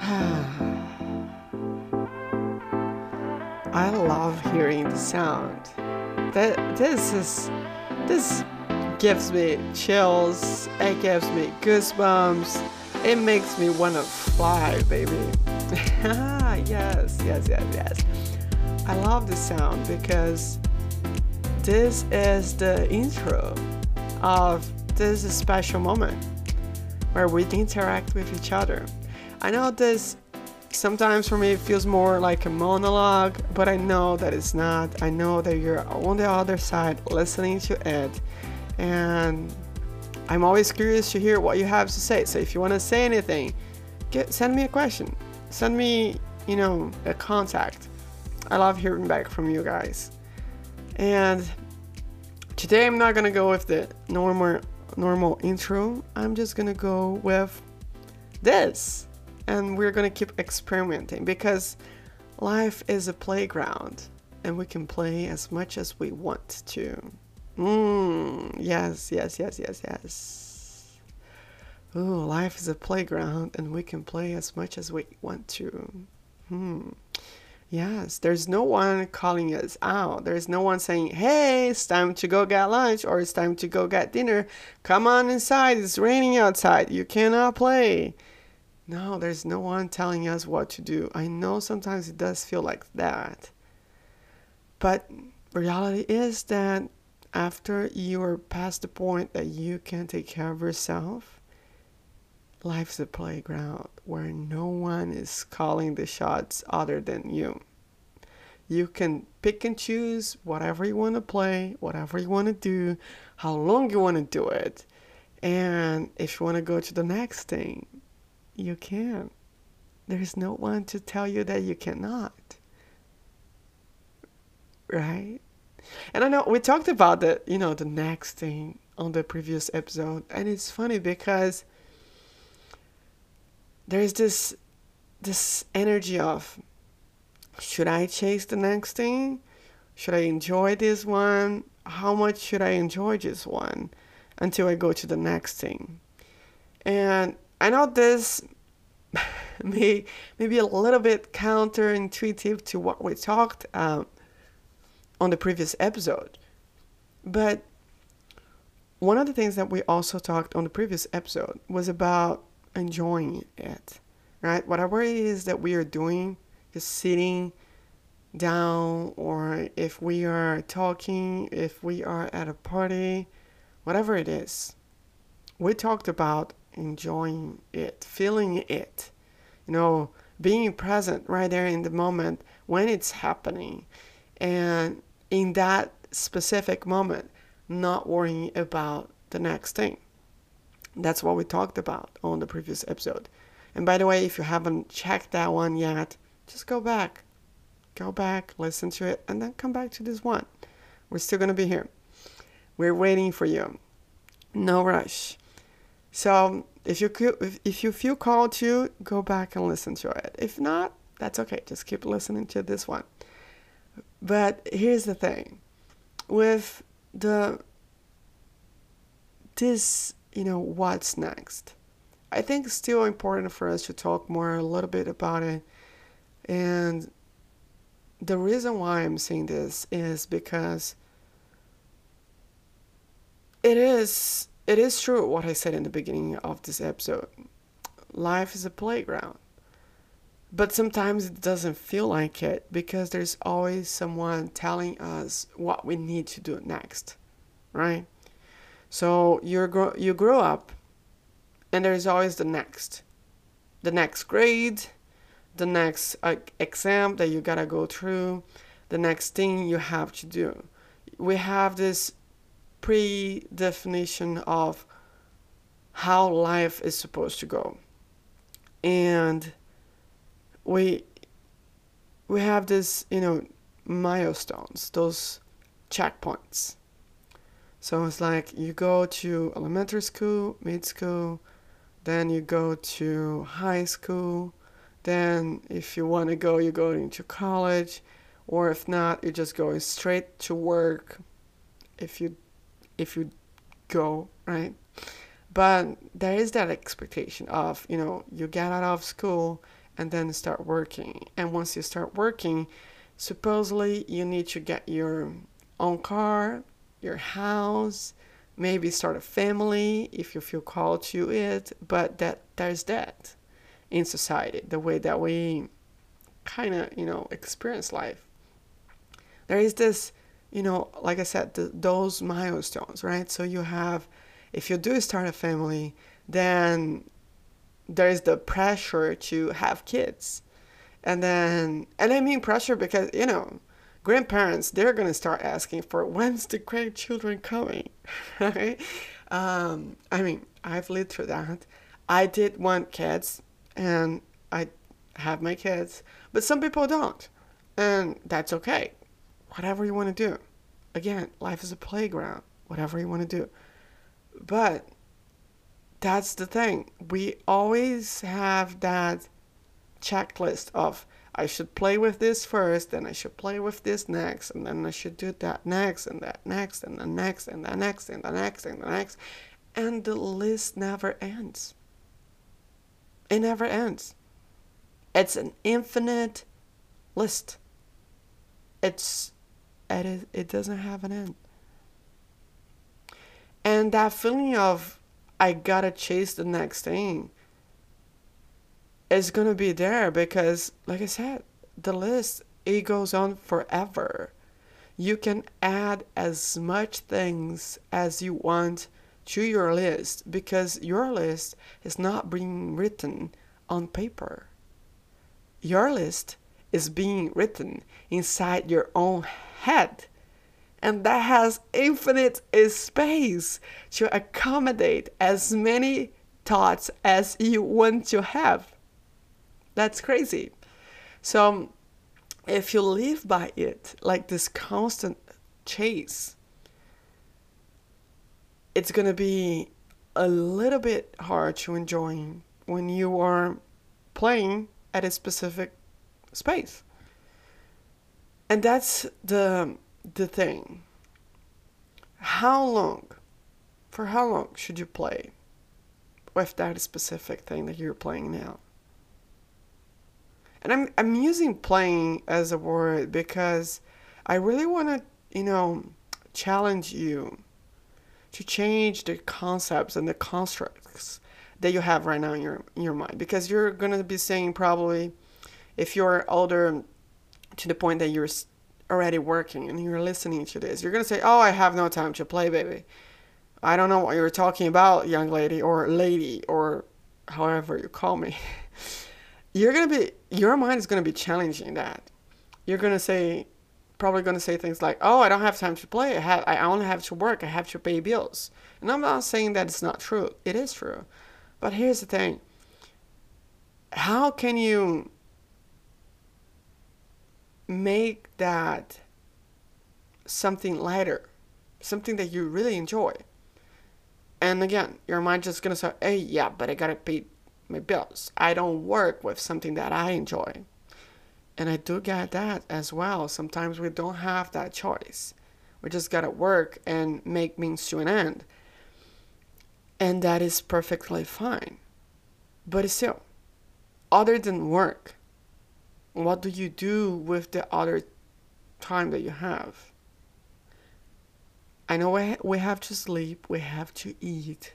I love hearing the sound. That this is this gives me chills. It gives me goosebumps. It makes me want to fly, baby. yes, yes, yes, yes. I love the sound because this is the intro of this special moment where we interact with each other. I know this sometimes for me it feels more like a monologue, but I know that it's not. I know that you're on the other side listening to it and I'm always curious to hear what you have to say. So if you want to say anything, get send me a question. Send me, you know, a contact. I love hearing back from you guys. And today I'm not gonna go with the normal normal intro. I'm just gonna go with this, and we're gonna keep experimenting because life is a playground, and we can play as much as we want to. Mmm, yes, yes, yes, yes, yes. Ooh, life is a playground and we can play as much as we want to. Hmm. Yes, there's no one calling us out. There's no one saying, hey, it's time to go get lunch or it's time to go get dinner. Come on inside, it's raining outside. You cannot play. No, there's no one telling us what to do. I know sometimes it does feel like that. But reality is that after you are past the point that you can take care of yourself, life's a playground where no one is calling the shots other than you. You can pick and choose whatever you want to play, whatever you want to do, how long you want to do it. And if you want to go to the next thing, you can. There's no one to tell you that you cannot. Right? And I know we talked about the, you know, the next thing on the previous episode, and it's funny because there's this this energy of should I chase the next thing? Should I enjoy this one? How much should I enjoy this one until I go to the next thing? And I know this may maybe a little bit counterintuitive to what we talked um, on the previous episode. But one of the things that we also talked on the previous episode was about enjoying it, right? Whatever it is that we are doing, just sitting down, or if we are talking, if we are at a party, whatever it is, we talked about enjoying it, feeling it, you know, being present right there in the moment when it's happening. And in that specific moment, not worrying about the next thing. That's what we talked about on the previous episode. And by the way, if you haven't checked that one yet, just go back. Go back, listen to it, and then come back to this one. We're still going to be here. We're waiting for you. No rush. So, if you if you feel called to, go back and listen to it. If not, that's okay. Just keep listening to this one. But here's the thing with the this, you know, what's next? I think it's still important for us to talk more a little bit about it. And the reason why I'm saying this is because it is it is true what I said in the beginning of this episode. Life is a playground. But sometimes it doesn't feel like it because there's always someone telling us what we need to do next, right? So you grow you grow up, and there's always the next, the next grade, the next uh, exam that you gotta go through, the next thing you have to do. We have this pre-definition of how life is supposed to go, and we we have this you know milestones those checkpoints so it's like you go to elementary school mid school then you go to high school then if you want to go you go into college or if not you're just going straight to work if you if you go right But there is that expectation of, you know, you get out of school and then start working. And once you start working, supposedly you need to get your own car, your house, maybe start a family if you feel called to it. But that there's that in society, the way that we kind of, you know, experience life. There is this, you know, like I said, the, those milestones, right? So you have, if you do start a family, then there is the pressure to have kids. And then, and I mean pressure because, you know, grandparents, they're going to start asking for when's the grandchildren coming, right? Um, I mean, I've lived through that. I did want kids and I have my kids, but some people don't. And that's okay. Whatever you want to do. Again, life is a playground. Whatever you want to do. But that's the thing. We always have that checklist of I should play with this first, then I should play with this next, and then I should do that next, and that next, and the next, and the next, and the next, and the next. And the list never ends. It never ends. It's an infinite list. It's it, doesn't have an end. And that feeling of I gotta chase the next thing is gonna be there because like I said, the list it goes on forever. You can add as much things as you want to your list because your list is not being written on paper. Your list is being written inside your own head. And that has infinite space to accommodate as many thoughts as you want to have. That's crazy. So, um, if you live by it, like this constant chase, it's going to be a little bit hard to enjoy when you are playing at a specific space. And that's the the thing. How long for how long should you play with that specific thing that you're playing now? And I'm I'm using playing as a word because I really want to, you know, challenge you to change the concepts and the constructs that you have right now in your in your mind. Because you're going to be saying probably if you're older to the point that you're already working and you're listening to this you're going to say oh i have no time to play baby. I don't know what you're talking about young lady or lady or however you call me you're to be your mind is going to be challenging that you're going to say probably going to say things like, "Oh, I don't have time to play. I have I only have to work. I have to pay bills." And I'm not saying that it's not true. It is true. But here's the thing. How can you make that something lighter, something that you really enjoy? And again, your mind just gonna say, "Hey, yeah, but I gotta pay my bills. I don't work with something that I enjoy." And I do get that as well. Sometimes we don't have that choice. We just gotta work and make means to an end. And that is perfectly fine. But still, other than work, what do you do with the other time that you have? I know we have to sleep, we have to eat,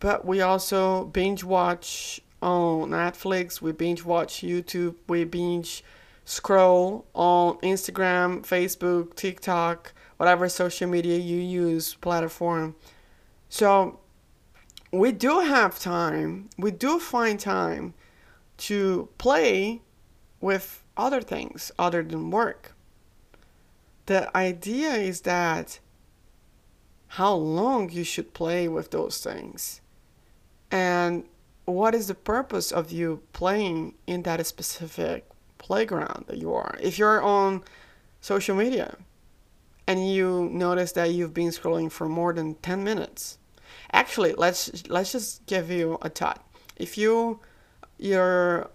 but we also binge watch on Netflix, we binge watch YouTube, we binge scroll on Instagram, Facebook, TikTok, whatever social media you use platform. So we do have time, we do find time to play with other things other than work. The idea is that how long you should play with those things and what is the purpose of you playing in that specific playground that you are. If you're on social media and you notice that you've been scrolling for more than 10 minutes, actually, let's let's just give you a thought. If you you're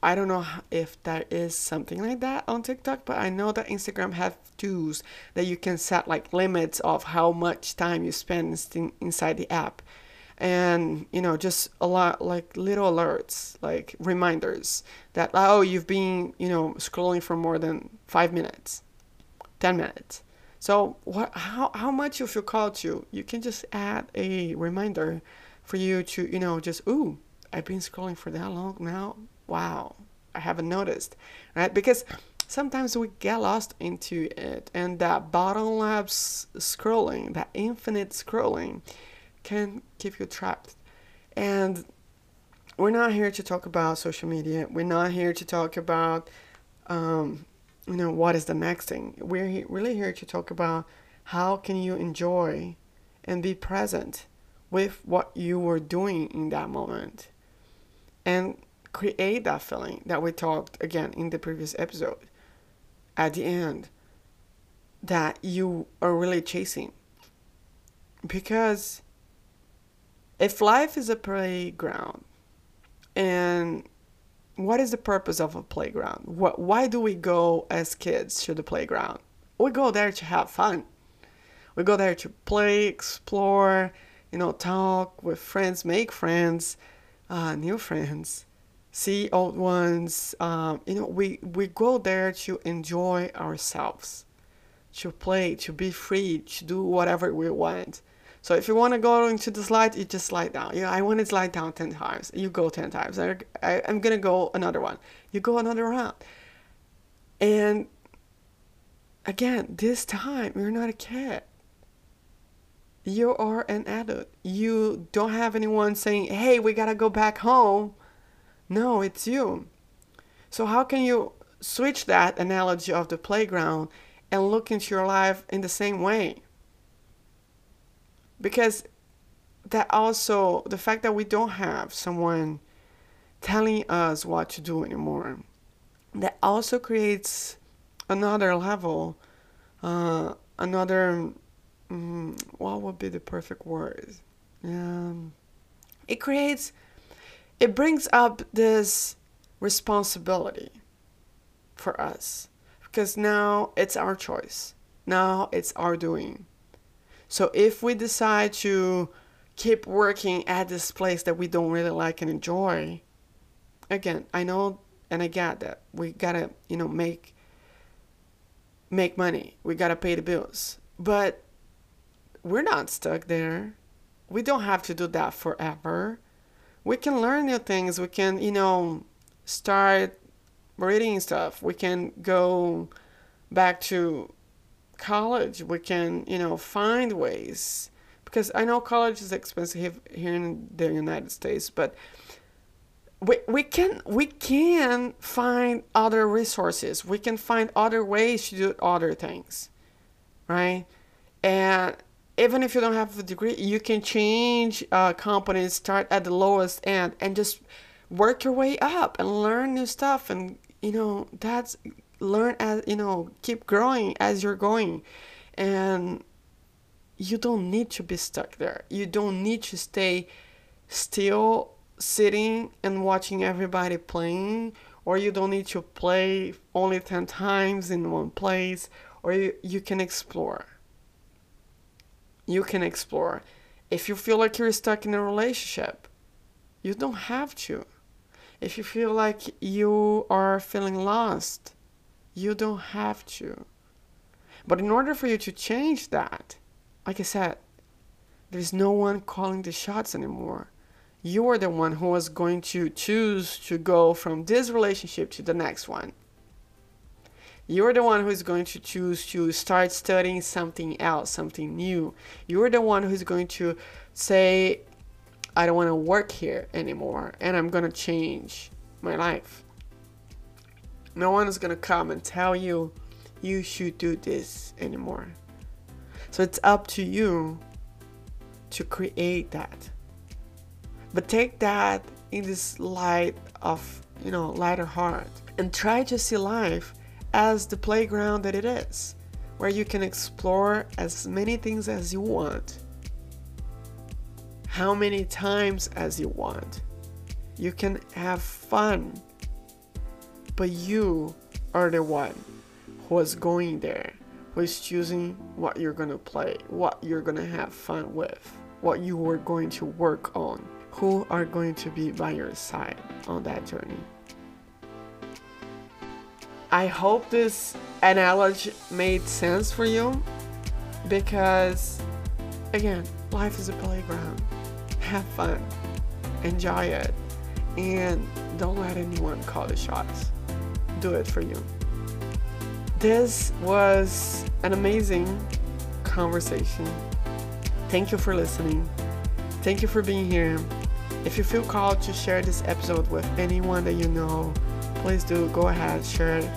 I don't know if there is something like that on TikTok, but I know that Instagram have tools that you can set like limits of how much time you spend inside the app. And you know just a lot like little alerts like reminders that oh you've been you know scrolling for more than five minutes 10 minutes. So what how, how much you feel called to you can just add a reminder for you to you know just ooh i've been scrolling for that long now. Wow i haven't noticed. Right? Because sometimes we get lost into it and that bottomless scrolling that infinite scrolling can keep you trapped. And we're not here to talk about social media. We're not here to talk about, um, you know, what is the next thing. We're he- really here to talk about how can you enjoy and be present with what you were doing in that moment and create that feeling that we talked again in the previous episode at the end that you are really chasing because if life is a playground and what is the purpose of a playground? What why do we go as kids to the playground? We go there to have fun. We go there to play explore you know talk with friends make friends uh, new friends see old ones um, you know we we go there to enjoy ourselves to play to be free to do whatever we want so if you want to go into the slide, you just slide down. Yeah, I want to slide down 10 times. You go 10 times. I, I, I'm going to go another one. You go another round. And again, this time, you're not a kid. You are an adult. You don't have anyone saying, hey, we got to go back home. No, it's you. So, how can you switch that analogy of the playground and look into your life in the same way? Because that also the fact that we don't have someone telling us what to do anymore that also creates another level uh, another um, what would be the perfect word? Um, it creates it brings up this responsibility for us because now it's our choice. Now it's our doing so if we decide to keep working at this place that we don't really like and enjoy, again, I know and I get that we gotta, you know, make make money. We gotta pay the bills. But we're not stuck there. We don't have to do that forever. We can learn new things. We can, you know, start reading stuff. We can go back to college we can you know find ways because i know college is expensive here in the united states but we, we can we can find other resources. We can find other ways to do other things right? And even if you don't have a degree you can change companies start at the lowest end and just work your way up and learn new stuff. And you know that's learn as you know keep growing as you're going. And you don't need to be stuck there. You don't need to stay still sitting and watching everybody playing or you don't need to play only 10 times in one place or you, you can explore. You can explore. If you feel like you're stuck in a relationship you don't have to. If you feel like you are feeling lost you don't have to. But in order for you to change that, like I said, there's no one calling the shots anymore. You are the one who is going to choose to go from this relationship to the next one. You're the one who is going to choose to start studying something else, something new. You're the one who's going to say, I don't want to work here anymore and I'm going to change my life. No one is going to come and tell you you should do this anymore. So it's up to you to create that. But take that in this light of, you know, lighter heart and try to see life as the playground that it is, where you can explore as many things as you want, how many times as you want. You can have fun but you are the one who is going there, who is choosing what you're gonna play, what you're gonna have fun with. what you are going to work on, who are going to be by your side on that journey. I hope this analogy made sense for you because, again, life is a playground. Have fun, enjoy it, and don't let anyone call the shots. Do it for you. This was an amazing conversation. Thank you for listening. Thank you for being here. If you feel called to share this episode with anyone that you know, please do go ahead, share it.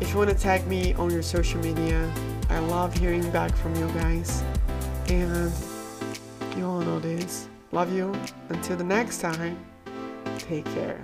If you want to tag me on your social media, I love hearing back from you guys. And you all know this. Love you. Until the next time, take care.